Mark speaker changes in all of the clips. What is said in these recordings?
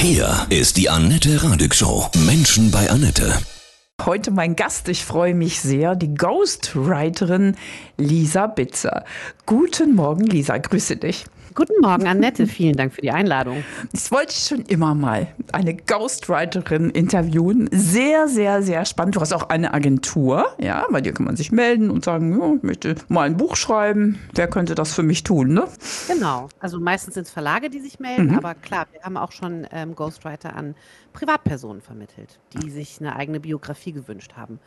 Speaker 1: Hier ist die Annette Radig Show. Menschen bei Annette.
Speaker 2: Heute mein Gast, ich freue mich sehr, die Ghostwriterin Lisa Bitzer. Guten Morgen, Lisa, grüße dich.
Speaker 3: Guten Morgen, Annette. Vielen Dank für die Einladung.
Speaker 2: Das wollte ich schon immer mal. Eine Ghostwriterin interviewen. Sehr, sehr, sehr spannend. Du hast auch eine Agentur. Ja, bei dir kann man sich melden und sagen, ja, ich möchte mal ein Buch schreiben. Wer könnte das für mich tun, ne?
Speaker 3: Genau. Also meistens sind es Verlage, die sich melden.
Speaker 2: Mhm.
Speaker 3: Aber klar, wir haben auch schon ähm, Ghostwriter an Privatpersonen vermittelt, die sich eine eigene Biografie gewünscht haben.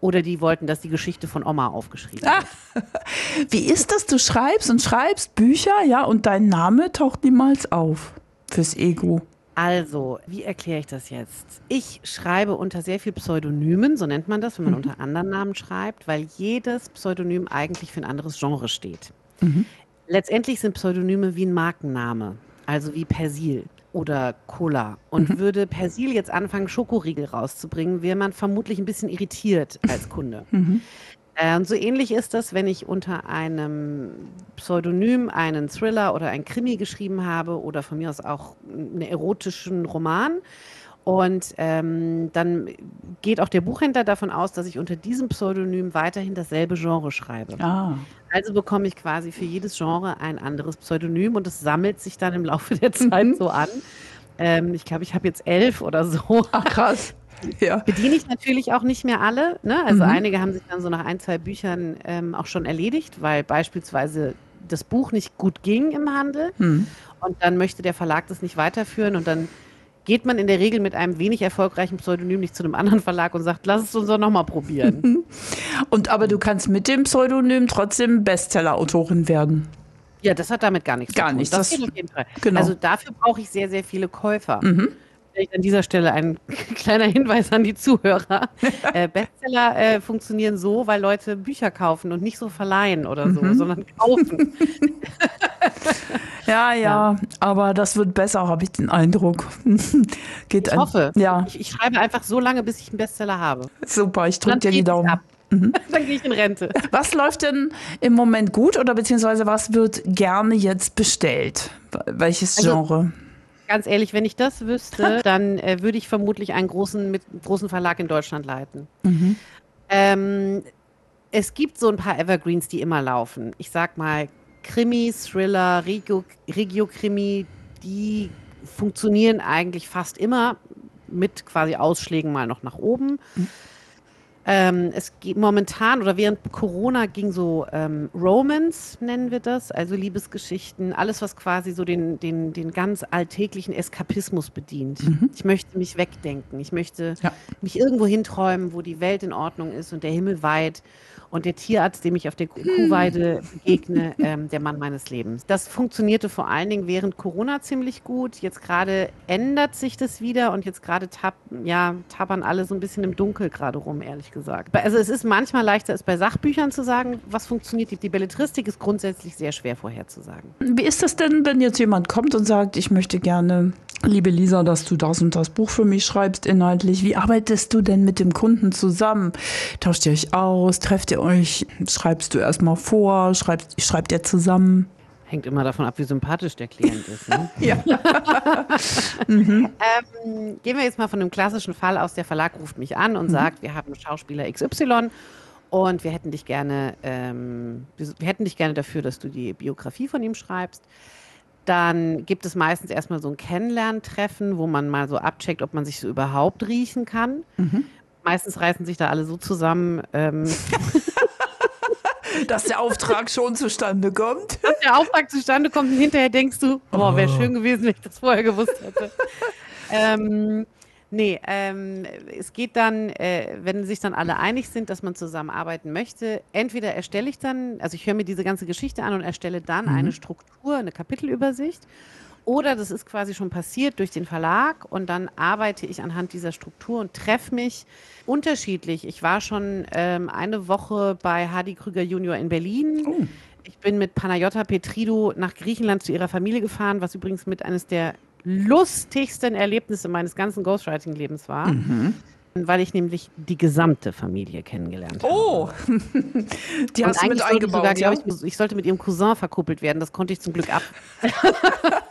Speaker 3: Oder die wollten, dass die Geschichte von Oma aufgeschrieben
Speaker 2: Ah.
Speaker 3: wird.
Speaker 2: Wie ist das? Du schreibst und schreibst Bücher, ja, und dein Name taucht niemals auf fürs Ego.
Speaker 3: Also, wie erkläre ich das jetzt? Ich schreibe unter sehr viel Pseudonymen, so nennt man das, wenn man unter anderen Namen schreibt, weil jedes Pseudonym eigentlich für ein anderes Genre steht. Letztendlich sind Pseudonyme wie ein Markenname, also wie Persil oder Cola. Und würde Persil jetzt anfangen, Schokoriegel rauszubringen, wäre man vermutlich ein bisschen irritiert als Kunde. Äh, Und so ähnlich ist das, wenn ich unter einem Pseudonym einen Thriller oder ein Krimi geschrieben habe oder von mir aus auch einen erotischen Roman. Und ähm, dann geht auch der Buchhändler davon aus, dass ich unter diesem Pseudonym weiterhin dasselbe Genre schreibe.
Speaker 2: Ah.
Speaker 3: Also bekomme ich quasi für jedes Genre ein anderes Pseudonym und es sammelt sich dann im Laufe der Zeit so an. Ähm, ich glaube, ich habe jetzt elf oder so.
Speaker 2: Ach, krass. Ja.
Speaker 3: Bediene ich natürlich auch nicht mehr alle. Ne? Also
Speaker 2: Mhm.
Speaker 3: einige haben sich dann so nach ein, zwei Büchern ähm, auch schon erledigt, weil beispielsweise das Buch nicht gut ging im Handel
Speaker 2: Hm.
Speaker 3: und dann möchte der Verlag das nicht weiterführen und dann geht man in der Regel mit einem wenig erfolgreichen Pseudonym nicht zu einem anderen Verlag und sagt, lass es uns doch nochmal probieren.
Speaker 2: Und aber du kannst mit dem Pseudonym trotzdem Bestseller-Autorin werden.
Speaker 3: ja, das hat damit gar nichts
Speaker 2: Gar
Speaker 3: zu tun.
Speaker 2: nichts,
Speaker 3: Das,
Speaker 2: das- genau.
Speaker 3: Also dafür brauche ich sehr, sehr viele Käufer.
Speaker 2: Mhm.
Speaker 3: Vielleicht an dieser Stelle ein kleiner Hinweis an die Zuhörer. äh, Bestseller äh, funktionieren so, weil Leute Bücher kaufen und nicht so verleihen oder so,
Speaker 2: Mhm.
Speaker 3: sondern kaufen.
Speaker 2: Ja, ja, aber das wird besser, habe ich den Eindruck. Geht
Speaker 3: Ich hoffe.
Speaker 2: Ja,
Speaker 3: Ich, ich schreibe einfach so lange, bis ich einen Bestseller habe.
Speaker 2: super, ich drücke dir die Daumen.
Speaker 3: ab. Dann gehe ich in Rente.
Speaker 2: Was läuft denn im Moment gut oder beziehungsweise was wird gerne jetzt bestellt? Welches
Speaker 3: Also-
Speaker 2: Genre?
Speaker 3: Ganz ehrlich, wenn ich das wüsste, dann äh, würde ich vermutlich einen großen, mit, großen Verlag in Deutschland leiten.
Speaker 2: Mhm.
Speaker 3: Ähm, es gibt so ein paar Evergreens, die immer laufen. Ich sag mal, Krimi, Thriller, Regio- Regio-Krimi, die funktionieren eigentlich fast immer mit quasi Ausschlägen mal noch nach oben. Ähm, es geht momentan oder während Corona ging so ähm, Romance, nennen wir das, also Liebesgeschichten, alles, was quasi so den, den, den ganz alltäglichen Eskapismus bedient. Ich möchte mich wegdenken, ich möchte
Speaker 2: Ja.
Speaker 3: mich irgendwo hinträumen, wo die Welt in Ordnung ist und der Himmel weit und der Tierarzt, dem ich auf der Kuh- Kuhweide begegne, ähm, der Mann meines Lebens. Das funktionierte vor allen Dingen während Corona ziemlich gut. Jetzt gerade ändert sich das wieder und jetzt gerade tap ja, tappern alle so ein bisschen im Dunkel gerade rum, ehrlich gesagt. Also es ist manchmal leichter, es bei Sachbüchern zu sagen, was funktioniert. Die, die Belletristik ist grundsätzlich sehr schwer vorherzusagen.
Speaker 2: Wie ist das denn, wenn jetzt jemand kommt und sagt, ich möchte gerne, liebe Lisa, dass du das und das Buch für mich schreibst inhaltlich? Wie arbeitest du denn mit dem Kunden zusammen? Tauscht ihr euch aus? Trefft ihr euch? Schreibst du erstmal vor? Schreibst, schreibt ihr zusammen?
Speaker 3: Hängt immer davon ab, wie sympathisch der Klient ist. Ne?
Speaker 2: Ja.
Speaker 3: Ähm, gehen wir jetzt mal von einem klassischen Fall aus. Der Verlag ruft mich an und sagt, wir haben Schauspieler XY und wir hätten dich gerne, ähm, wir wir hätten dich gerne dafür, dass du die Biografie von ihm schreibst. Dann gibt es meistens erstmal so ein Kennenlerntreffen, wo man mal so abcheckt, ob man sich so überhaupt riechen kann. Meistens reißen sich da alle so zusammen, ähm,
Speaker 2: Dass der Auftrag schon zustande kommt.
Speaker 3: dass der Auftrag zustande kommt und hinterher denkst du, oh, wäre schön gewesen, wenn ich das vorher gewusst hätte. ähm, nee, ähm, es geht dann, äh, wenn sich dann alle einig sind, dass man zusammenarbeiten möchte, entweder erstelle ich dann, also ich höre mir diese ganze Geschichte an und erstelle dann eine Struktur, eine Kapitelübersicht. Oder das ist quasi schon passiert durch den Verlag und dann arbeite ich anhand dieser Struktur und treffe mich unterschiedlich. Ich war schon ähm, eine Woche bei Hardy Krüger Junior in Berlin. Ich bin mit Panayota Petridou nach Griechenland zu ihrer Familie gefahren, was übrigens mit eines der lustigsten Erlebnisse meines ganzen Ghostwriting-Lebens war. Weil ich nämlich die gesamte Familie kennengelernt habe.
Speaker 2: Oh, die hast du mit
Speaker 3: ich sogar,
Speaker 2: eingebaut, ja?
Speaker 3: ich, ich sollte mit ihrem Cousin verkuppelt werden. Das konnte ich zum Glück ab.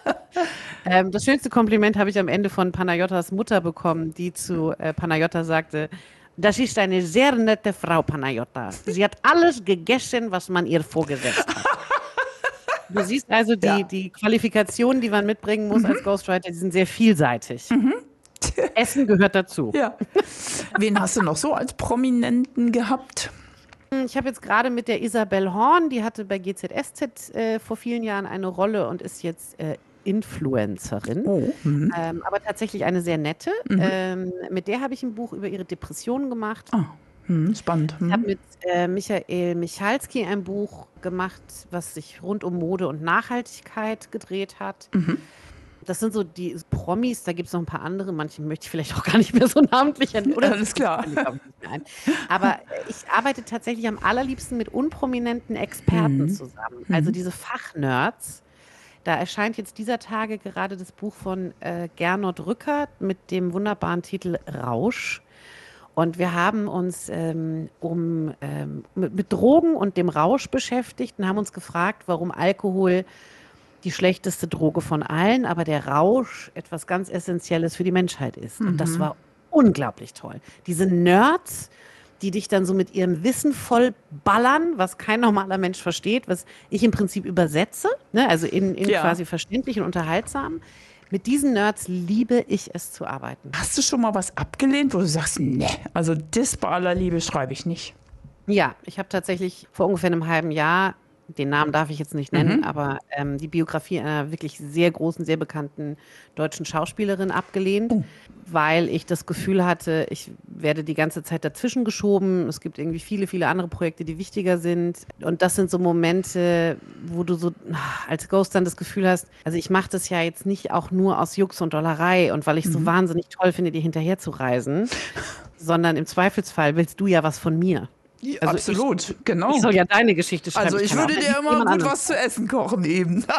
Speaker 3: Ähm, das schönste Kompliment habe ich am Ende von Panayottas Mutter bekommen, die zu äh, Panayotta sagte, das ist eine sehr nette Frau, Panayotta. Sie hat alles gegessen, was man ihr vorgesetzt hat. Du siehst also, die,
Speaker 2: Ja.
Speaker 3: die Qualifikationen, die man mitbringen muss als Ghostwriter, die sind sehr vielseitig. Essen gehört dazu.
Speaker 2: Ja. Wen hast du noch so als Prominenten gehabt?
Speaker 3: Ich habe jetzt gerade mit der Isabel Horn, die hatte bei GZSZ äh, vor vielen Jahren eine Rolle und ist jetzt äh, Influencerin.
Speaker 2: Oh. Mhm.
Speaker 3: Ähm, aber tatsächlich eine sehr nette. Ähm, mit der habe ich ein Buch über ihre Depressionen gemacht.
Speaker 2: Hm, spannend.
Speaker 3: Ich habe mit äh, Michael Michalski ein Buch gemacht, was sich rund um Mode und Nachhaltigkeit gedreht hat.
Speaker 2: Mhm.
Speaker 3: Das sind so die Promis, da gibt es noch ein paar andere, manche möchte ich vielleicht auch gar nicht mehr so namentlich nennen. Oder
Speaker 2: Alles klar.
Speaker 3: Aber ich arbeite tatsächlich am allerliebsten mit unprominenten Experten
Speaker 2: Mhm.
Speaker 3: zusammen. Also diese Fachnerds. Da erscheint jetzt dieser Tage gerade das Buch von äh, Gernot Rücker mit dem wunderbaren Titel Rausch. Und wir haben uns ähm, um, ähm, mit, mit Drogen und dem Rausch beschäftigt und haben uns gefragt, warum Alkohol die schlechteste Droge von allen, aber der Rausch etwas ganz Essentielles für die Menschheit ist. Und das war unglaublich toll. Diese Nerds, die dich dann so mit ihrem Wissen voll ballern, was kein normaler Mensch versteht, was ich im Prinzip übersetze, ne? also in, in
Speaker 2: Ja.
Speaker 3: quasi verständlich und unterhaltsam. Mit diesen Nerds liebe ich es zu arbeiten.
Speaker 2: Hast du schon mal was abgelehnt, wo du sagst, nee, also das bei aller Liebe schreibe ich nicht?
Speaker 3: Ja, ich habe tatsächlich vor ungefähr einem halben Jahr, den Namen darf ich jetzt nicht nennen, aber ähm, die Biografie einer wirklich sehr großen, sehr bekannten deutschen Schauspielerin abgelehnt, weil ich das Gefühl hatte, ich werde die ganze Zeit dazwischen geschoben. Es gibt irgendwie viele, viele andere Projekte, die wichtiger sind. Und das sind so Momente, wo du so ah, als Ghost dann das Gefühl hast, also ich mache das ja jetzt nicht auch nur aus Jux und Dollerei und weil ich es so wahnsinnig toll finde, dir hinterher zu reisen, sondern im Zweifelsfall willst du ja was von mir. Also
Speaker 2: Absolut, genau.
Speaker 3: Ich soll ja deine Geschichte schreiben.
Speaker 2: also ich
Speaker 3: auch
Speaker 2: würde dir immer gut
Speaker 3: anderes.
Speaker 2: was zu essen kochen eben.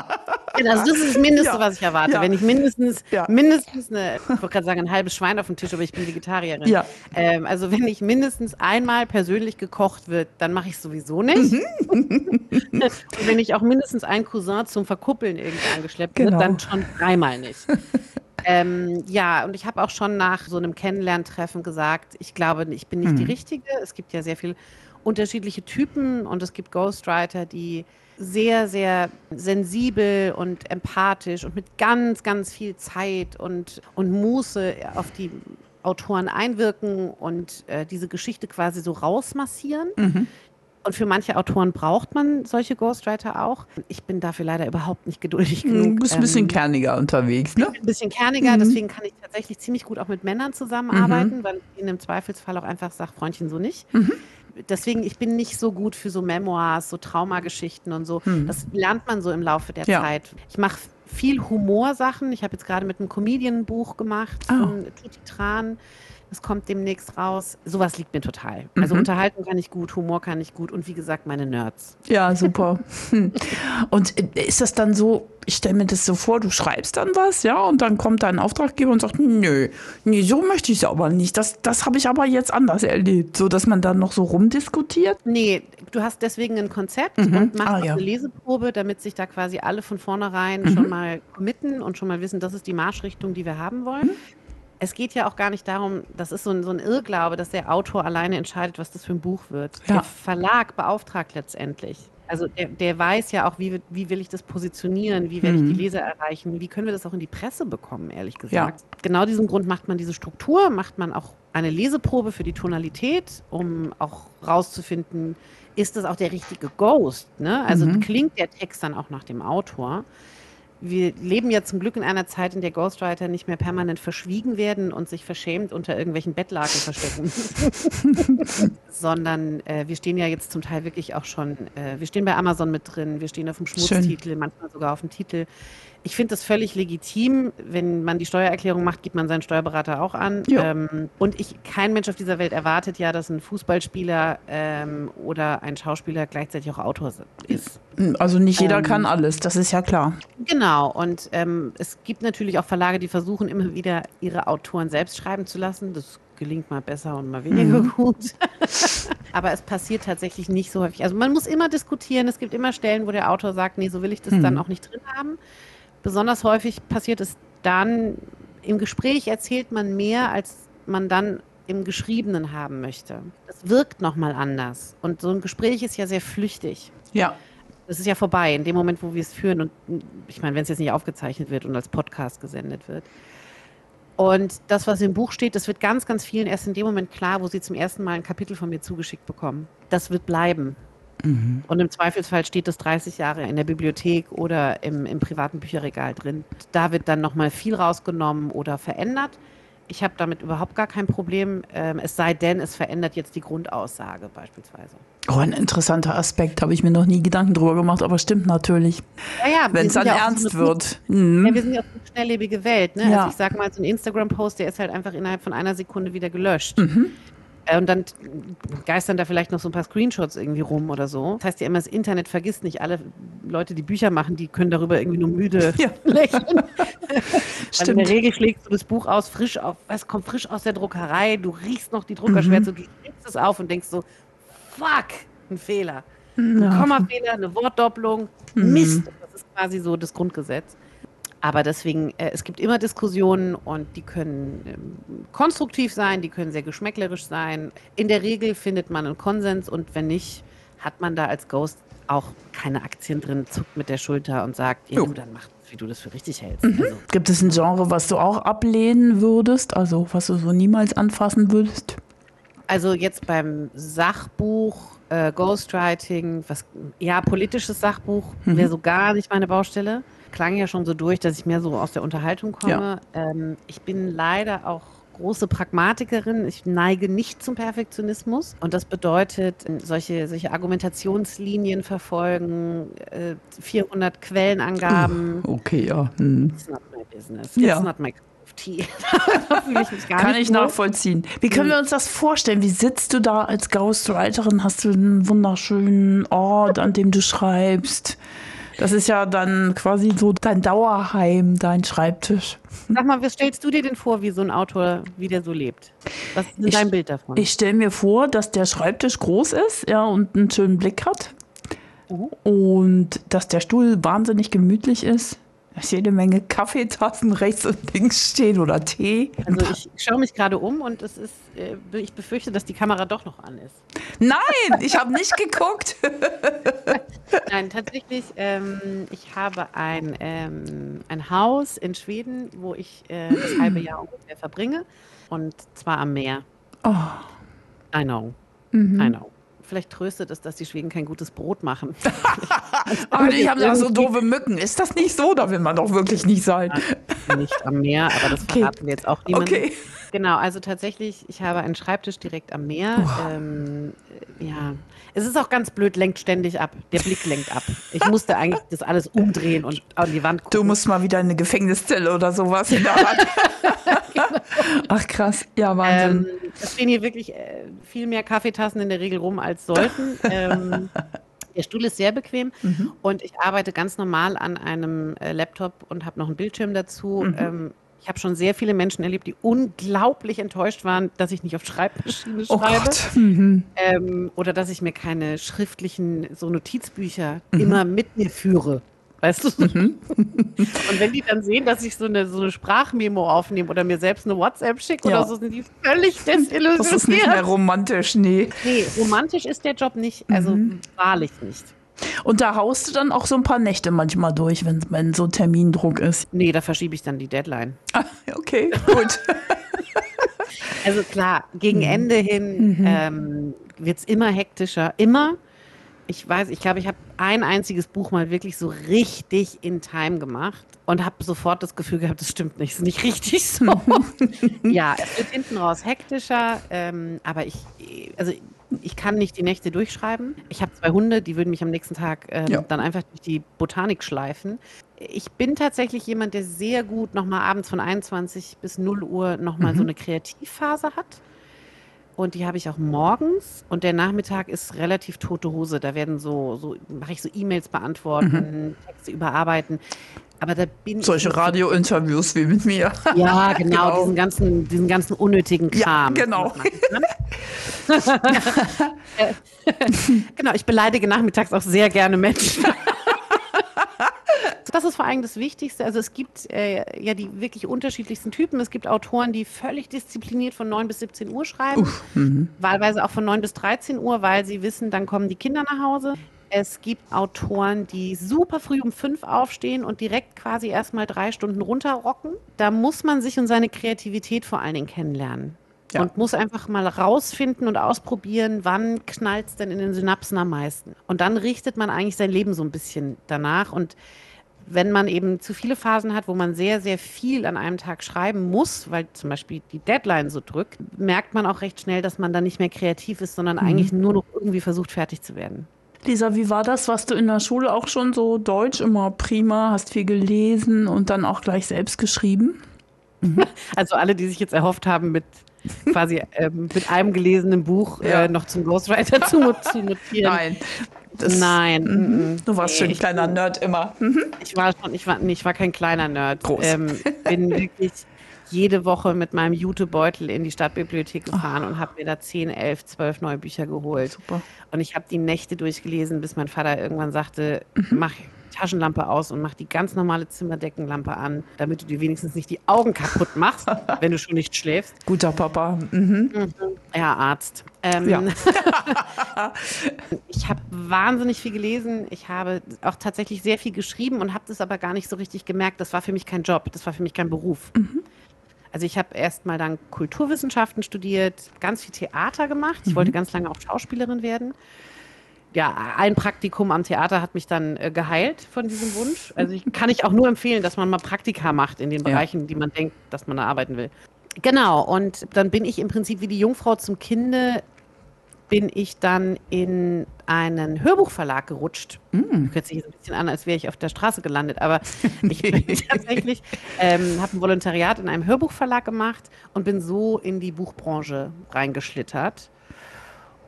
Speaker 3: Genau, Also das ist das Mindeste,
Speaker 2: Ja,
Speaker 3: was ich erwarte.
Speaker 2: ja.
Speaker 3: Wenn ich mindestens,
Speaker 2: Ja.
Speaker 3: mindestens eine, ich wollte gerade sagen, ein halbes Schwein auf dem Tisch, aber ich bin Vegetarierin.
Speaker 2: Ja.
Speaker 3: Ähm, also wenn ich mindestens einmal persönlich gekocht wird, dann mache ich es sowieso nicht.
Speaker 2: Mhm.
Speaker 3: Und wenn ich auch mindestens einen Cousin zum Verkuppeln irgendwie angeschleppt
Speaker 2: Genau.
Speaker 3: wird, dann schon dreimal nicht. Ähm, ja, und ich habe auch schon nach so einem Kennenlerntreffen gesagt, ich glaube, ich bin nicht
Speaker 2: Mhm.
Speaker 3: die Richtige. Es gibt ja sehr viele unterschiedliche Typen und es gibt Ghostwriter, die sehr, sehr sensibel und empathisch und mit ganz, ganz viel Zeit und, und Muße auf die Autoren einwirken und äh, diese Geschichte quasi so rausmassieren. Und für manche Autoren braucht man solche Ghostwriter auch. Ich bin dafür leider überhaupt nicht geduldig genug.
Speaker 2: Du bist ein bisschen
Speaker 3: ähm,
Speaker 2: kerniger unterwegs, ne?
Speaker 3: ein bisschen kerniger, deswegen kann ich tatsächlich ziemlich gut auch mit Männern zusammenarbeiten, weil ich ihnen im Zweifelsfall auch einfach sage, Freundchen, so nicht. Deswegen, ich bin nicht so gut für so Memoirs, so Traumageschichten und so. Das lernt man so im Laufe der
Speaker 2: Ja.
Speaker 3: Zeit. Ich mache viel Humorsachen. Ich habe jetzt gerade mit einem Comedian ein Buch gemacht
Speaker 2: Ah.
Speaker 3: von Tutti Tran. Das kommt demnächst raus. Sowas liegt mir total. Also Unterhaltung kann ich gut, Humor kann ich gut und wie gesagt, meine Nerds.
Speaker 2: Ja, super. Und äh, ist das dann so, ich stelle mir das so vor, du schreibst dann was, ja, und dann kommt dein Auftraggeber und sagt, nö, nee, so möchte ich es aber nicht. Das, das habe ich aber jetzt anders erlebt, so dass man dann noch so rumdiskutiert.
Speaker 3: Nee, du hast deswegen ein Konzept und machst
Speaker 2: Ah, ja.
Speaker 3: eine Leseprobe, damit sich da quasi alle von vornherein schon mal committen und schon mal wissen, das ist die Marschrichtung, die wir haben wollen. Es geht ja auch gar nicht darum, das ist so ein, so ein Irrglaube, dass der Autor alleine entscheidet, was das für ein Buch wird.
Speaker 2: Ja.
Speaker 3: Der Verlag beauftragt letztendlich. Also der, der weiß ja auch, wie, wie will ich das positionieren, wie werde ich die Leser erreichen, wie können wir das auch in die Presse bekommen, ehrlich gesagt. Genau diesem Grund macht man diese Struktur, macht man auch eine Leseprobe für die Tonalität, um auch rauszufinden, ist das auch der richtige Ghost? Ne? Also klingt der Text dann auch nach dem Autor? Wir leben ja zum Glück in einer Zeit, in der Ghostwriter nicht mehr permanent verschwiegen werden und sich verschämt unter irgendwelchen Bettlaken verstecken, sondern äh, wir stehen ja jetzt zum Teil wirklich auch schon, äh, wir stehen bei Amazon mit drin, wir stehen auf dem Schmutztitel, manchmal sogar auf dem Titel. Ich finde das völlig legitim. Wenn man die Steuererklärung macht, gibt man seinen Steuerberater auch an.
Speaker 2: Ja.
Speaker 3: Ähm, und ich, kein Mensch auf dieser Welt erwartet ja, dass ein Fußballspieler ähm, oder ein Schauspieler gleichzeitig auch Autor ist.
Speaker 2: Also nicht jeder
Speaker 3: Ähm.
Speaker 2: kann alles, das ist ja klar.
Speaker 3: Genau, und ähm, es gibt natürlich auch Verlage, die versuchen immer wieder ihre Autoren selbst schreiben zu lassen. Das gelingt mal besser und mal weniger gut. Aber es passiert tatsächlich nicht so häufig. Also man muss immer diskutieren. Es gibt immer Stellen, wo der Autor sagt, nee, so will ich das dann auch nicht drin haben. Besonders häufig passiert es dann, im Gespräch erzählt man mehr, als man dann im Geschriebenen haben möchte. Das wirkt nochmal anders. Und so ein Gespräch ist ja sehr flüchtig.
Speaker 2: Ja.
Speaker 3: Das ist ja vorbei, in dem Moment, wo wir es führen. Und ich meine, wenn es jetzt nicht aufgezeichnet wird und als Podcast gesendet wird. Und das, was im Buch steht, das wird ganz, ganz vielen erst in dem Moment klar, wo sie zum ersten Mal ein Kapitel von mir zugeschickt bekommen. Das wird bleiben. Mhm. Und im Zweifelsfall steht das 30 Jahre in der Bibliothek oder im, im privaten Bücherregal drin. Da wird dann nochmal viel rausgenommen oder verändert. Ich habe damit überhaupt gar kein Problem, ähm, es sei denn, es verändert jetzt die Grundaussage beispielsweise.
Speaker 2: Oh, ein interessanter Aspekt, habe ich mir noch nie Gedanken drüber gemacht, aber stimmt natürlich.
Speaker 3: Ja, ja,
Speaker 2: Wenn es dann
Speaker 3: ja
Speaker 2: ernst
Speaker 3: so
Speaker 2: wird.
Speaker 3: Mhm. Ja, wir sind ja auch eine schnelllebige Welt. Ne? Also ich sage mal, so ein Instagram-Post, der ist halt einfach innerhalb von einer Sekunde wieder gelöscht.
Speaker 2: Mhm.
Speaker 3: Äh, Und dann geistern da vielleicht noch so ein paar Screenshots irgendwie rum oder so. Das heißt ja immer, das Internet vergisst nicht. Alle Leute, die Bücher machen, die können darüber irgendwie nur müde
Speaker 2: Ja.
Speaker 3: lächeln. Weil in
Speaker 2: Stimmt.
Speaker 3: der Regel schlägst du das Buch aus, frisch auf, es kommt frisch aus der Druckerei, du riechst noch die Druckerschwärze,
Speaker 2: Mhm.
Speaker 3: du schlägst es auf und denkst so, fuck, ein Fehler. Ein
Speaker 2: Ja.
Speaker 3: Kommafehler, eine Wortdoppelung,
Speaker 2: Mhm.
Speaker 3: Mist. Das ist quasi so das Grundgesetz. Aber deswegen, äh, es gibt immer Diskussionen und die können ähm, konstruktiv sein, die können sehr geschmäcklerisch sein. In der Regel findet man einen Konsens und wenn nicht, hat man da als Ghost auch keine Aktien drin, zuckt mit der Schulter und sagt, ja, du, dann mach das, wie du das für richtig hältst.
Speaker 2: Mhm.
Speaker 3: Also,
Speaker 2: Gibt es ein Genre, was du auch ablehnen würdest, also was du so niemals anfassen würdest?
Speaker 3: also jetzt beim Sachbuch, äh, Ghostwriting, was ja politisches Sachbuch,
Speaker 2: Mhm.
Speaker 3: wäre so gar nicht meine Baustelle. Klang ja schon so durch, dass ich mehr so aus der Unterhaltung komme. Ähm, ich bin leider auch große Pragmatikerin. Ich neige nicht zum Perfektionismus. Und das bedeutet, solche, solche Argumentationslinien verfolgen, äh, 400 Quellenangaben.
Speaker 2: Okay, ja. Hm.
Speaker 3: It's not my business. It's
Speaker 2: Ja.
Speaker 3: not my cup of tea. ich mich gar
Speaker 2: Kann ich
Speaker 3: wohl.
Speaker 2: nachvollziehen. Wie können wir uns das vorstellen? Wie sitzt du da als Ghostwriterin? Hast du einen wunderschönen Ort, an dem du schreibst? Das ist ja dann quasi so dein Dauerheim, dein Schreibtisch.
Speaker 3: Sag mal, was stellst du dir denn vor, wie so ein Autor, wie der so lebt? Was ist
Speaker 2: Ich-
Speaker 3: dein Bild davon?
Speaker 2: Ich stelle mir vor, dass der Schreibtisch groß ist ja, und einen schönen Blick hat.
Speaker 3: Mhm.
Speaker 2: Und dass der Stuhl wahnsinnig gemütlich ist. Jede Menge Kaffeetassen rechts und links stehen oder Tee.
Speaker 3: also ich schaue mich gerade um und es ist, äh, ich befürchte, dass die Kamera doch noch an ist.
Speaker 2: Nein, ich habe nicht geguckt.
Speaker 3: Nein, tatsächlich, ähm, ich habe ein, ähm, ein Haus in Schweden, wo ich äh, das halbe Jahr ungefähr verbringe. Und zwar am Meer.
Speaker 2: Oh.
Speaker 3: I know.
Speaker 2: Mhm.
Speaker 3: I know. Vielleicht tröstet es, dass die Schweden kein gutes Brot machen.
Speaker 2: Aber die haben da so doofe Mücken. Ist das nicht so? Da will man doch wirklich nicht sein.
Speaker 3: Nicht am Meer, aber das
Speaker 2: Okay.
Speaker 3: verraten wir jetzt auch niemandem.
Speaker 2: Okay.
Speaker 3: Genau, also tatsächlich, ich habe einen Schreibtisch direkt am Meer. Ähm, äh, ja, es ist auch ganz blöd, lenkt ständig ab. Der Blick lenkt ab. Ich musste eigentlich das alles umdrehen und an die Wand gucken.
Speaker 2: Du musst mal wieder in eine Gefängniszelle oder sowas in der Hand. Ach krass. Ja, Wahnsinn.
Speaker 3: ähm, es stehen hier wirklich äh, viel mehr Kaffeetassen in der Regel rum als sollten. ähm, der Stuhl ist sehr bequem
Speaker 2: Mhm.
Speaker 3: und ich arbeite ganz normal an einem äh, Laptop und habe noch einen Bildschirm dazu.
Speaker 2: Mhm.
Speaker 3: Ähm, ich habe schon sehr viele Menschen erlebt, die unglaublich enttäuscht waren, dass ich nicht auf Schreibmaschine
Speaker 2: oh
Speaker 3: schreibe.
Speaker 2: Mhm.
Speaker 3: Ähm, oder dass ich mir keine schriftlichen so Notizbücher
Speaker 2: Mhm.
Speaker 3: immer mit mir führe. Weißt du? Und wenn die dann sehen, dass ich so eine, so eine Sprachmemo aufnehme oder mir selbst eine WhatsApp schicke
Speaker 2: Ja.
Speaker 3: oder so, sind die völlig desillusioniert.
Speaker 2: Das ist nicht mehr romantisch, nee.
Speaker 3: nee, romantisch ist der Job nicht. Also
Speaker 2: Mhm.
Speaker 3: wahrlich nicht.
Speaker 2: Und da haust du dann auch so ein paar Nächte manchmal durch, wenn, wenn so Termindruck ist.
Speaker 3: Nee, da verschiebe ich dann die Deadline.
Speaker 2: Ah, okay, gut.
Speaker 3: Also klar, gegen
Speaker 2: Mhm.
Speaker 3: Ende hin ähm, wird es immer hektischer. Immer. Ich weiß, ich glaube, ich habe ein einziges Buch mal wirklich so richtig in Time gemacht und habe sofort das Gefühl gehabt, das stimmt nicht, ist nicht richtig so. ja, es wird hinten raus hektischer, ähm, aber ich, also ich kann nicht die Nächte durchschreiben. Ich habe zwei Hunde, die würden mich am nächsten Tag ähm,
Speaker 2: Ja.
Speaker 3: dann einfach durch die Botanik schleifen. Ich bin tatsächlich jemand, der sehr gut nochmal abends von 21 bis 0 Uhr nochmal so eine Kreativphase hat. Und die habe ich auch morgens. Und der Nachmittag ist relativ tote Hose. Da werden so, so mache ich so E-Mails beantworten, Texte überarbeiten. Aber da bin
Speaker 2: Solche. Radiointerviews wie mit mir.
Speaker 3: Ja, genau,
Speaker 2: Genau.
Speaker 3: Diesen, ganzen, diesen ganzen unnötigen
Speaker 2: Ja,
Speaker 3: Kram.
Speaker 2: genau.
Speaker 3: Das mache ich dann. genau, ich beleidige nachmittags auch sehr gerne Menschen. Das ist vor allem das Wichtigste. Also es gibt äh, ja die wirklich unterschiedlichsten Typen. Es gibt Autoren, die völlig diszipliniert von 9 bis 17 Uhr schreiben, Uff, mhm. wahlweise auch von 9 bis 13 Uhr, weil sie wissen, dann kommen die Kinder nach Hause. Es gibt Autoren, die super früh um fünf aufstehen und direkt quasi erstmal drei Stunden runterrocken. Da muss man sich und seine Kreativität vor allen Dingen kennenlernen. Ja. Und muss einfach mal rausfinden und ausprobieren, wann knallt es denn in den Synapsen am meisten. Und dann richtet man eigentlich sein Leben so ein bisschen danach. Und wenn man eben zu viele Phasen hat, wo man sehr, sehr viel an einem Tag schreiben muss, weil zum Beispiel die Deadline so drückt, merkt man auch recht schnell, dass man dann nicht mehr kreativ ist, sondern mhm. eigentlich nur noch irgendwie versucht, fertig zu werden.
Speaker 2: Lisa, wie war das? Warst du in der Schule auch schon so deutsch immer prima, hast viel gelesen und dann auch gleich selbst geschrieben?
Speaker 3: Mhm. Also alle, die sich jetzt erhofft haben, mit quasi ähm, mit einem gelesenen Buch ja. äh, noch zum Ghostwriter zu, zu notieren.
Speaker 2: Nein.
Speaker 3: Das, Nein. Mhm.
Speaker 2: Du warst schon ein kleiner Nerd immer.
Speaker 3: Mhm. Ich war schon, ich war, nee, ich war kein kleiner Nerd. Groß. Ähm, bin wirklich jede Woche mit meinem Jutebeutel in die Stadtbibliothek gefahren oh. und habe mir da 10, 11, 12 neue Bücher geholt. Super. Und ich habe die Nächte durchgelesen, bis mein Vater irgendwann sagte, mhm. mach Taschenlampe aus und mach die ganz normale Zimmerdeckenlampe an, damit du dir wenigstens nicht die Augen kaputt machst, wenn du schon nicht schläfst.
Speaker 2: Guter Papa. Mhm.
Speaker 3: Mhm. Ja, Arzt. Ähm, ja. ich habe wahnsinnig viel gelesen. Ich habe auch tatsächlich sehr viel geschrieben und habe das aber gar nicht so richtig gemerkt. Das war für mich kein Job, das war für mich kein Beruf. Mhm. Also ich habe erst mal dann Kulturwissenschaften studiert, ganz viel Theater gemacht. Ich mhm. wollte ganz lange auch Schauspielerin werden. Ja, ein Praktikum am Theater hat mich dann äh, geheilt von diesem Wunsch. Also ich, kann ich auch nur empfehlen, dass man mal Praktika macht in den Bereichen, ja. die man denkt, dass man da arbeiten will. Genau, und dann bin ich im Prinzip wie die Jungfrau zum Kinde bin ich dann in einen Hörbuchverlag gerutscht. Mm. Hört sich so ein bisschen an, als wäre ich auf der Straße gelandet, aber ich bin tatsächlich, ähm, habe ein Volontariat in einem Hörbuchverlag gemacht und bin so in die Buchbranche reingeschlittert.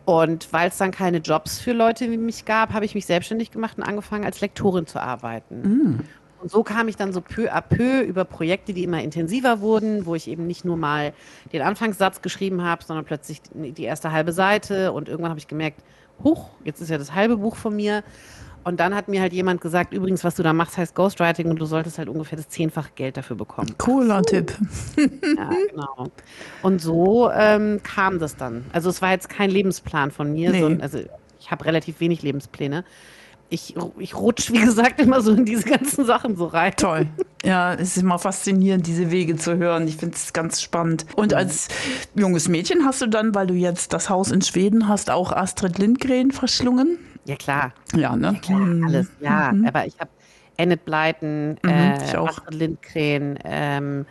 Speaker 3: Und weil es dann keine Jobs für Leute wie mich gab, habe ich mich selbstständig gemacht und angefangen, als Lektorin zu arbeiten. Mm. Und so kam ich dann so peu à peu über Projekte, die immer intensiver wurden, wo ich eben nicht nur mal den Anfangssatz geschrieben habe, sondern plötzlich die erste halbe Seite. Und irgendwann habe ich gemerkt, huch, jetzt ist ja das halbe Buch von mir. Und dann hat mir halt jemand gesagt, übrigens, was du da machst, heißt Ghostwriting und du solltest halt ungefähr das zehnfache Geld dafür bekommen.
Speaker 2: Cooler Tipp.
Speaker 3: ja, genau. Und so ähm, kam das dann. Also es war jetzt kein Lebensplan von mir, nee. sondern also ich habe relativ wenig Lebenspläne ich, ich rutsche, wie gesagt, immer so in diese ganzen Sachen so rein.
Speaker 2: Toll. Ja, es ist immer faszinierend, diese Wege zu hören. Ich finde es ganz spannend. Und als junges Mädchen hast du dann, weil du jetzt das Haus in Schweden hast, auch Astrid Lindgren verschlungen?
Speaker 3: Ja, klar.
Speaker 2: Ja, ne?
Speaker 3: Ja, klar, mhm. alles. Ja, mhm. aber ich habe Enid Blyton, mhm, äh, Astrid Lindgren, ähm,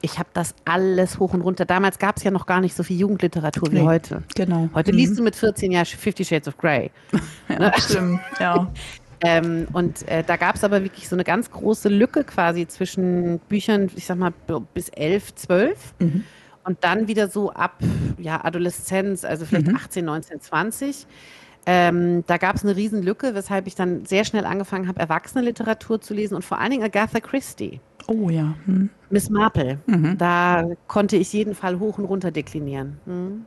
Speaker 3: ich habe das alles hoch und runter. Damals gab es ja noch gar nicht so viel Jugendliteratur wie nee, heute.
Speaker 2: Genau.
Speaker 3: Heute mhm. liest du mit 14 Jahren Fifty Shades of Grey.
Speaker 2: ja, ne? stimmt, ja.
Speaker 3: ähm, und äh, da gab es aber wirklich so eine ganz große Lücke quasi zwischen Büchern, ich sag mal, bis 11, 12. Mhm. Und dann wieder so ab ja, Adoleszenz, also vielleicht mhm. 18, 19, 20. Ähm, da gab es eine Riesenlücke, weshalb ich dann sehr schnell angefangen habe, Erwachsenenliteratur zu lesen und vor allen Dingen Agatha Christie.
Speaker 2: Oh ja. Hm.
Speaker 3: Miss Marple. Mhm. Da konnte ich jeden Fall hoch und runter deklinieren. Hm.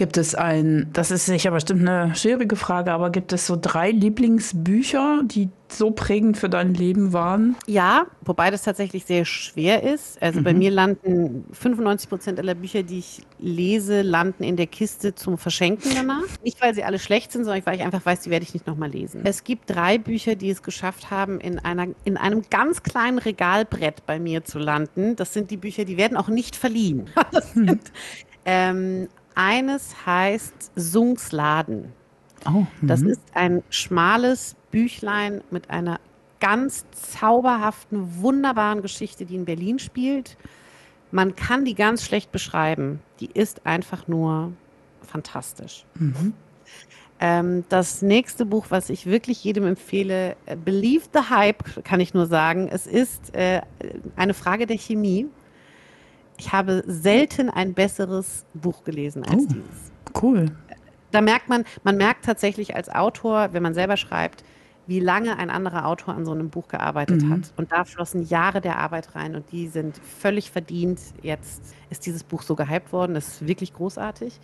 Speaker 2: Gibt es ein, das ist sicher bestimmt eine schwierige Frage, aber gibt es so drei Lieblingsbücher, die so prägend für dein Leben waren?
Speaker 3: Ja, wobei das tatsächlich sehr schwer ist. Also mhm. bei mir landen 95 Prozent aller Bücher, die ich lese, landen in der Kiste zum Verschenken danach. Nicht, weil sie alle schlecht sind, sondern weil ich einfach weiß, die werde ich nicht nochmal lesen. Es gibt drei Bücher, die es geschafft haben, in, einer, in einem ganz kleinen Regalbrett bei mir zu landen. Das sind die Bücher, die werden auch nicht verliehen. Das sind ähm, eines heißt Sungsladen. Oh, das mhm. ist ein schmales Büchlein mit einer ganz zauberhaften, wunderbaren Geschichte, die in Berlin spielt. Man kann die ganz schlecht beschreiben. Die ist einfach nur fantastisch. Mhm. Ähm, das nächste Buch, was ich wirklich jedem empfehle, äh, Believe the Hype, kann ich nur sagen. Es ist äh, eine Frage der Chemie. Ich habe selten ein besseres Buch gelesen als oh, dieses.
Speaker 2: Cool.
Speaker 3: Da merkt man, man merkt tatsächlich als Autor, wenn man selber schreibt, wie lange ein anderer Autor an so einem Buch gearbeitet mhm. hat. Und da flossen Jahre der Arbeit rein und die sind völlig verdient. Jetzt ist dieses Buch so gehypt worden, das ist wirklich großartig.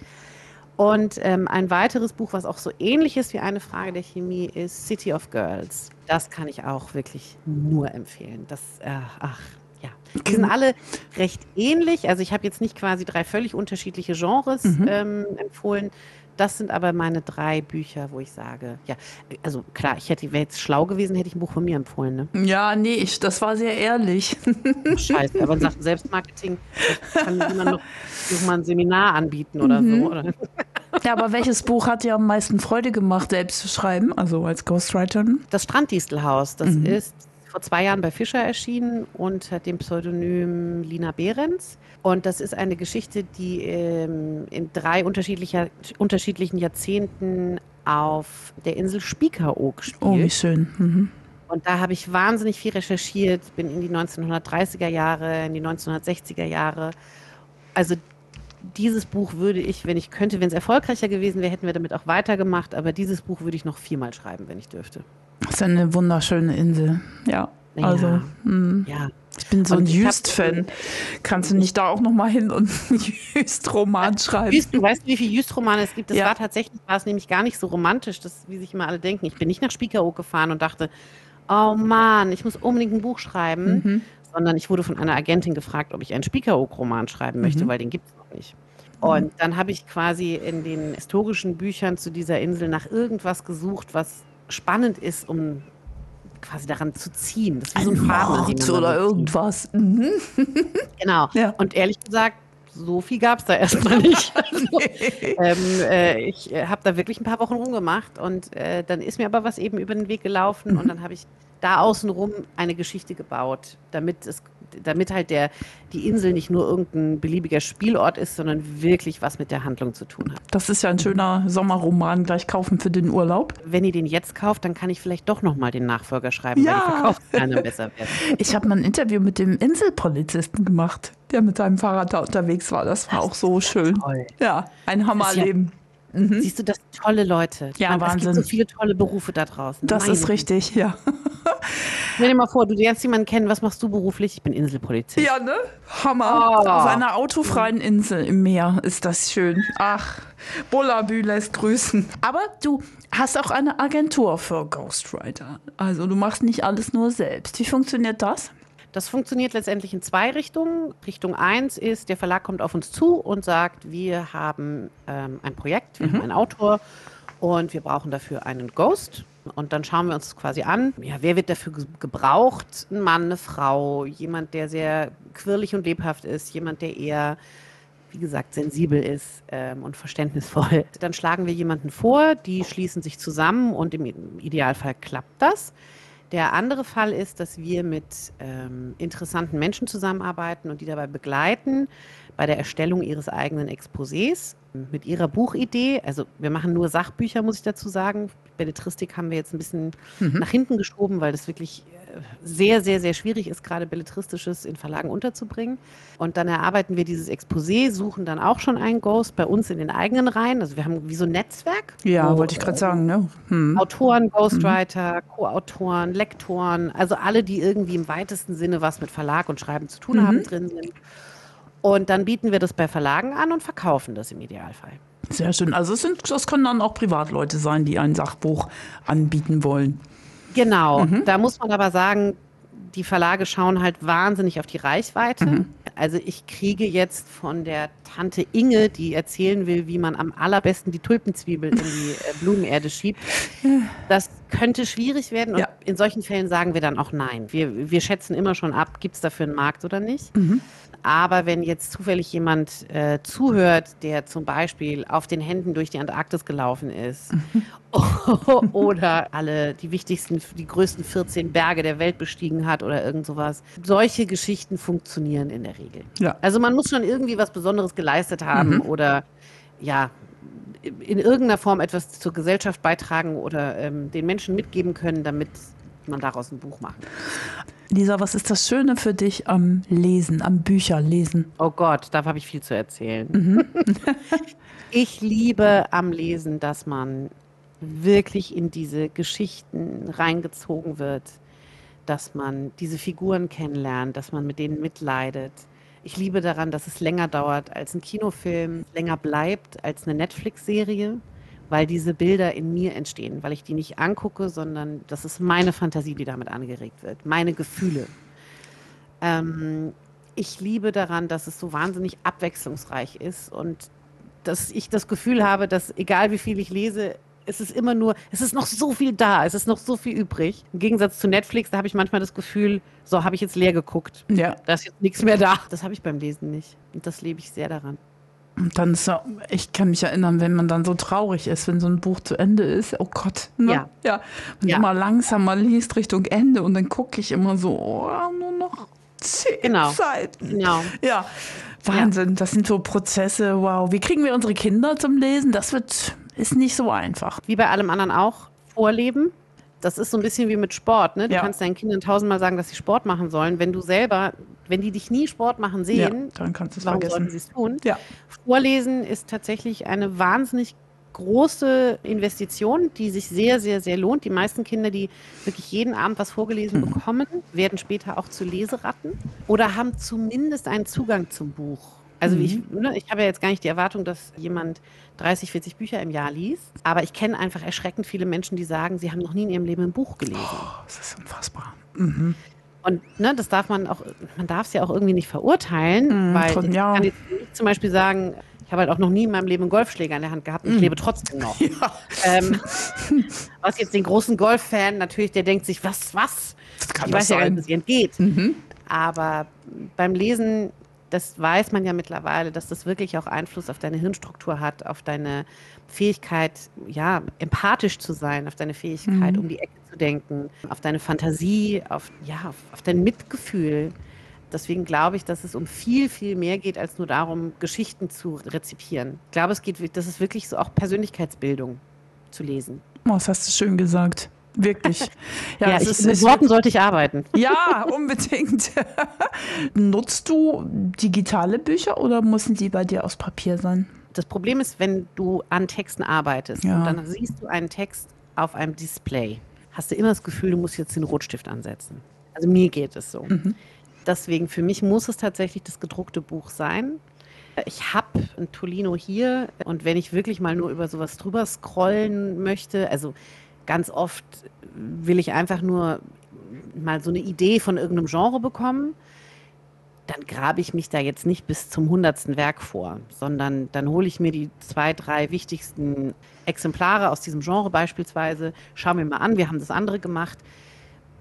Speaker 3: Und ähm, ein weiteres Buch, was auch so ähnlich ist wie eine Frage der Chemie, ist City of Girls. Das kann ich auch wirklich nur empfehlen. Das, äh, ach, ja. Die sind alle recht ähnlich. Also ich habe jetzt nicht quasi drei völlig unterschiedliche Genres
Speaker 2: Mhm.
Speaker 3: ähm, empfohlen. Das sind aber meine drei Bücher, wo ich sage, ja, also klar, ich hätte, wäre jetzt schlau gewesen, hätte ich ein Buch von mir empfohlen, ne?
Speaker 2: Ja, nee, ich, das war sehr ehrlich.
Speaker 3: Scheiße, aber in Sachen Selbstmarketing kann jemand noch, noch mal ein Seminar anbieten oder so. Oder?
Speaker 2: Ja, aber welches Buch hat dir am meisten Freude gemacht, selbst zu schreiben, also als Ghostwriterin?
Speaker 3: Das Stranddistelhaus, das ist vor zwei Jahren bei Fischer erschienen unter dem Pseudonym Lina Behrens. Und das ist eine Geschichte, die ähm, in drei unterschiedlicher, unterschiedlichen Jahrzehnten auf der Insel Spiekeroog spielt.
Speaker 2: Oh, wie schön. Mhm.
Speaker 3: Und da habe ich wahnsinnig viel recherchiert, bin in die 1930er Jahre, in die 1960er Jahre. Also dieses Buch würde ich, wenn ich könnte, wenn es erfolgreicher gewesen wäre, hätten wir damit auch weitergemacht. Aber dieses Buch würde ich noch viermal schreiben, wenn ich dürfte.
Speaker 2: Das ist eine wunderschöne Insel. Ja, also mm,
Speaker 3: Ja,
Speaker 2: ich bin so
Speaker 3: Und
Speaker 2: ein Jüst-Fan. Kannst du nicht da auch noch mal hin und einen Jüst-Roman schreiben?
Speaker 3: Jüst, du weißt, wie viele Jüst-Romane es gibt. Das
Speaker 2: Ja.
Speaker 3: war tatsächlich, war es nämlich gar nicht so romantisch, das, wie sich immer alle denken. Ich bin nicht nach Spiekeroog gefahren und dachte, oh Mann, ich muss unbedingt ein Buch schreiben.
Speaker 2: Mhm.
Speaker 3: Sondern ich wurde von einer Agentin gefragt, ob ich einen Spiekeroog-Roman schreiben möchte,
Speaker 2: Mhm.
Speaker 3: weil den gibt es noch nicht. Und dann habe ich quasi in den historischen Büchern zu dieser Insel nach irgendwas gesucht, was spannend ist, um quasi daran zu ziehen. Das ist wie so ein Faden,
Speaker 2: oder irgendwas. Mhm.
Speaker 3: Genau.
Speaker 2: Ja.
Speaker 3: Und ehrlich gesagt, so viel gab es da erstmal nicht. Also, ähm, äh, ich äh, habe da wirklich ein paar Wochen rumgemacht und äh, dann ist mir aber was eben über den Weg gelaufen
Speaker 2: Mhm.
Speaker 3: und dann habe ich da außenrum eine Geschichte gebaut, damit es damit halt der, die Insel nicht nur irgendein beliebiger Spielort ist, sondern wirklich was mit der Handlung zu tun hat.
Speaker 2: Das ist ja ein schöner Sommerroman, gleich kaufen für den Urlaub.
Speaker 3: Wenn ihr den jetzt kauft, dann kann ich vielleicht doch nochmal den Nachfolger schreiben,
Speaker 2: Ja.
Speaker 3: weil die Verkaufszahlen besser werden.
Speaker 2: Ich habe mal ein Interview mit dem Inselpolizisten gemacht, der mit seinem Fahrrad da unterwegs war. Das war auch so schön.
Speaker 3: Toll.
Speaker 2: Ja, ein Hammerleben.
Speaker 3: Siehst du, das sind tolle Leute.
Speaker 2: Mhm. Ja,
Speaker 3: Es
Speaker 2: Wahnsinn.
Speaker 3: gibt so viele tolle Berufe da draußen.
Speaker 2: Das
Speaker 3: Meine
Speaker 2: ist richtig, ja.
Speaker 3: Stell dir mal vor, du lernst jemanden kennen, was machst du beruflich? Ich bin Inselpolizist.
Speaker 2: Ja, ne? Hammer.
Speaker 3: Oh.
Speaker 2: Auf einer autofreien Insel im Meer ist das schön. Ach, Bullabü lässt grüßen. Aber du hast auch eine Agentur für Ghostwriter. Also du machst nicht alles nur selbst. Wie funktioniert das?
Speaker 3: Das funktioniert letztendlich in zwei Richtungen. Richtung eins ist, der Verlag kommt auf uns zu und sagt, wir haben ähm, ein Projekt, wir haben einen Autor und wir brauchen dafür einen Ghost. Und dann schauen wir uns quasi an. Ja, wer wird dafür ge- gebraucht? Ein Mann, eine Frau, jemand, der sehr quirlig und lebhaft ist, jemand, der eher wie gesagt, sensibel ist ähm, und verständnisvoll. Dann schlagen wir jemanden vor, die schließen sich zusammen und im Idealfall klappt das. Der andere Fall ist, dass wir mit ähm, interessanten Menschen zusammenarbeiten und die dabei begleiten bei der Erstellung ihres eigenen Exposés mit ihrer Buchidee. Also wir machen nur Sachbücher, muss ich dazu sagen. Belletristik haben wir jetzt ein bisschen nach hinten geschoben, weil das wirklich sehr, sehr, sehr schwierig ist, gerade Belletristisches in Verlagen unterzubringen. Und dann erarbeiten wir dieses Exposé, suchen dann auch schon einen Ghost bei uns in den eigenen Reihen. Also wir haben wie so ein Netzwerk.
Speaker 2: Ja,
Speaker 3: wo,
Speaker 2: wollte ich gerade sagen, ne? Hm.
Speaker 3: Autoren, Ghostwriter, Co-Autoren, Lektoren, also alle, die irgendwie im weitesten Sinne was mit Verlag und Schreiben zu tun haben, drin sind. Und dann bieten wir das bei Verlagen an und verkaufen das im Idealfall.
Speaker 2: Sehr schön. Also es sind, das können dann auch Privatleute sein, die ein Sachbuch anbieten wollen.
Speaker 3: Genau, da muss man aber sagen, die Verlage schauen halt wahnsinnig auf die Reichweite. Also ich kriege jetzt von der Tante Inge, die erzählen will, wie man am allerbesten die Tulpenzwiebel in die äh, Blumenerde schiebt. Das könnte schwierig werden und
Speaker 2: Ja.
Speaker 3: in solchen Fällen sagen wir dann auch nein. Wir, wir schätzen immer schon ab, gibt es dafür einen Markt oder nicht. Aber wenn jetzt zufällig jemand äh, zuhört, der zum Beispiel auf den Händen durch die Antarktis gelaufen ist oder alle die wichtigsten, die größten 14 Berge der Welt bestiegen hat oder irgend sowas, solche Geschichten funktionieren in der Regel.
Speaker 2: Ja.
Speaker 3: Also man muss schon irgendwie was Besonderes geleistet haben oder ja in irgendeiner Form etwas zur Gesellschaft beitragen oder ähm, den Menschen mitgeben können, damit man daraus ein Buch macht.
Speaker 2: Lisa, was ist das Schöne für dich am Lesen, am Bücherlesen?
Speaker 3: Oh Gott, da habe ich viel zu erzählen. ich liebe am Lesen, dass man wirklich in diese Geschichten reingezogen wird, dass man diese Figuren kennenlernt, dass man mit denen mitleidet. Ich liebe daran, dass es länger dauert als ein Kinofilm, länger bleibt als eine Netflix-Serie, weil diese Bilder in mir entstehen, weil ich die nicht angucke, sondern das ist meine Fantasie, die damit angeregt wird, meine Gefühle. Ähm, ich liebe daran, dass es so wahnsinnig abwechslungsreich ist und dass ich das Gefühl habe, dass egal wie viel ich lese, es ist immer nur, es ist noch so viel da, es ist noch so viel übrig. Im Gegensatz zu Netflix, da habe ich manchmal das Gefühl, so habe ich jetzt leer geguckt.
Speaker 2: Ja.
Speaker 3: Da ist jetzt nichts mehr da. Das habe ich beim Lesen nicht. Und das lebe ich sehr daran.
Speaker 2: Und dann ist ja, ich kann mich erinnern, wenn man dann so traurig ist, wenn so ein Buch zu Ende ist. Oh Gott. Ne?
Speaker 3: Ja.
Speaker 2: ja. Und
Speaker 3: Ja.
Speaker 2: immer langsamer liest Richtung Ende und dann gucke ich immer so, oh, nur noch zehn
Speaker 3: Genau.
Speaker 2: Seiten.
Speaker 3: Genau.
Speaker 2: Ja, Wahnsinn. Das sind so Prozesse. Wow. Wie kriegen wir unsere Kinder zum Lesen? Das wird, ist nicht so einfach.
Speaker 3: Wie bei allem anderen auch, vorleben. Das ist so ein bisschen wie mit Sport. Ne? Du
Speaker 2: Ja.
Speaker 3: kannst deinen Kindern tausendmal sagen, dass sie Sport machen sollen. Wenn du selber, wenn die dich nie Sport machen
Speaker 2: Ja,
Speaker 3: sehen,
Speaker 2: dann kannst du es vergessen.
Speaker 3: sie es tun?
Speaker 2: Ja.
Speaker 3: Vorlesen ist tatsächlich eine wahnsinnig große Investition, die sich sehr, sehr, sehr lohnt. Die meisten Kinder, die wirklich jeden Abend was vorgelesen bekommen, werden später auch zu Leseratten oder haben zumindest einen Zugang zum Buch. Also wie ich, ne, ich habe ja jetzt gar nicht die Erwartung, dass jemand 30, 40 Bücher im Jahr liest, aber ich kenne einfach erschreckend viele Menschen, die sagen, sie haben noch nie in ihrem Leben ein Buch gelesen.
Speaker 2: Oh, das ist unfassbar.
Speaker 3: Und ne, das darf man auch, man darf es ja auch irgendwie nicht verurteilen,
Speaker 2: Mhm,
Speaker 3: weil ich
Speaker 2: ja.
Speaker 3: kann jetzt zum Beispiel sagen, ich habe halt auch noch nie in meinem Leben einen Golfschläger in der Hand gehabt und ich lebe trotzdem noch.
Speaker 2: Mhm. Ja,
Speaker 3: Ähm, was jetzt den großen Golf-Fan natürlich, der denkt sich, was, was?
Speaker 2: das kann
Speaker 3: Ich weiß ja gar
Speaker 2: sein.
Speaker 3: nicht, was ihr entgeht.
Speaker 2: Mhm.
Speaker 3: Aber beim Lesen, das weiß man ja mittlerweile, dass das wirklich auch Einfluss auf deine Hirnstruktur hat, auf deine Fähigkeit, ja, empathisch zu sein, auf deine Fähigkeit,
Speaker 2: Mhm.
Speaker 3: um die Ecke zu denken, auf deine Fantasie, auf, ja, auf, auf dein Mitgefühl. Deswegen glaube ich, dass es um viel, viel mehr geht, als nur darum, Geschichten zu rezipieren. Ich glaube, es geht, das ist wirklich so auch Persönlichkeitsbildung zu lesen.
Speaker 2: Oh, das hast du schön gesagt. Wirklich. Ja,
Speaker 3: Ja,
Speaker 2: es
Speaker 3: ich,
Speaker 2: ist,
Speaker 3: mit Worten sollte ich arbeiten.
Speaker 2: Ja, unbedingt. Nutzt du digitale Bücher oder müssen die bei dir aus Papier sein?
Speaker 3: Das Problem ist, wenn du an Texten arbeitest
Speaker 2: Ja.
Speaker 3: und dann siehst du einen Text auf einem Display, hast du immer das Gefühl, du musst jetzt den Rotstift ansetzen. Also mir geht es so. Deswegen für mich muss es tatsächlich das gedruckte Buch sein. Ich habe ein Tolino hier und wenn ich wirklich mal nur über sowas drüber scrollen möchte, also ganz oft will ich einfach nur mal so eine Idee von irgendeinem Genre bekommen, dann grabe ich mich da jetzt nicht bis zum hundertsten Werk vor, sondern dann hole ich mir die zwei, drei wichtigsten Exemplare aus diesem Genre beispielsweise, schaue mir mal an, wir haben das andere gemacht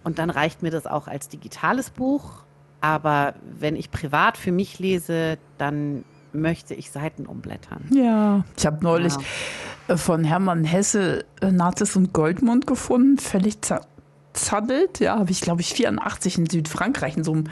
Speaker 3: und dann reicht mir das auch als digitales Buch. Aber wenn ich privat für mich lese, dann möchte ich Seiten umblättern.
Speaker 2: Ja. Ich habe neulich
Speaker 3: Ja.
Speaker 2: äh, von Hermann Hesse äh, Nazis und Goldmund gefunden, völlig zerzaddelt. Ja, habe ich, glaube ich, 84 in Südfrankreich in so einem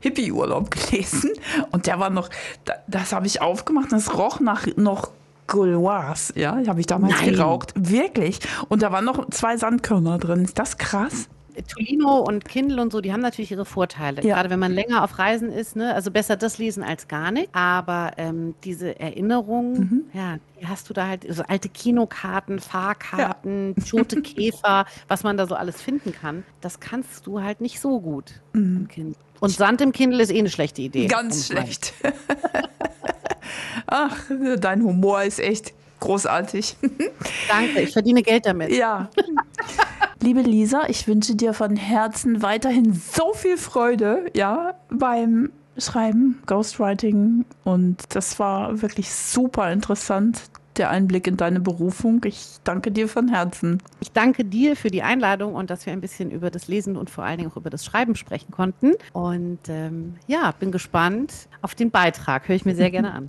Speaker 2: Hippie-Urlaub gelesen. Und der war noch, da- das habe ich aufgemacht, das roch nach noch Gauloise. Ja, habe ich damals
Speaker 3: Nein.
Speaker 2: geraucht. Wirklich. Und da waren noch zwei Sandkörner drin. Ist das krass?
Speaker 3: Tolino und Kindle und so, die haben natürlich ihre Vorteile.
Speaker 2: Ja.
Speaker 3: Gerade wenn man länger auf Reisen ist, ne? also besser das lesen als gar nicht. Aber ähm, diese Erinnerung,
Speaker 2: Mhm.
Speaker 3: ja, die hast du da halt, so alte Kinokarten, Fahrkarten, tote Käfer, was man da so alles finden kann, das kannst du halt nicht so gut im Kindle. Und Sand im Kindle ist eh eine schlechte Idee.
Speaker 2: Mhm. Ganz schlecht. Ach, dein Humor ist echt großartig.
Speaker 3: Danke, ich verdiene Geld damit.
Speaker 2: Ja. Liebe Lisa, ich wünsche dir von Herzen weiterhin so viel Freude, ja, beim Schreiben, Ghostwriting. Und das war wirklich super interessant, der Einblick in deine Berufung. Ich danke dir von Herzen.
Speaker 3: Ich danke dir für die Einladung und dass wir ein bisschen über das Lesen und vor allen Dingen auch über das Schreiben sprechen konnten. Und ähm, ja, bin gespannt auf den Beitrag. Höre ich mir sehr gerne an.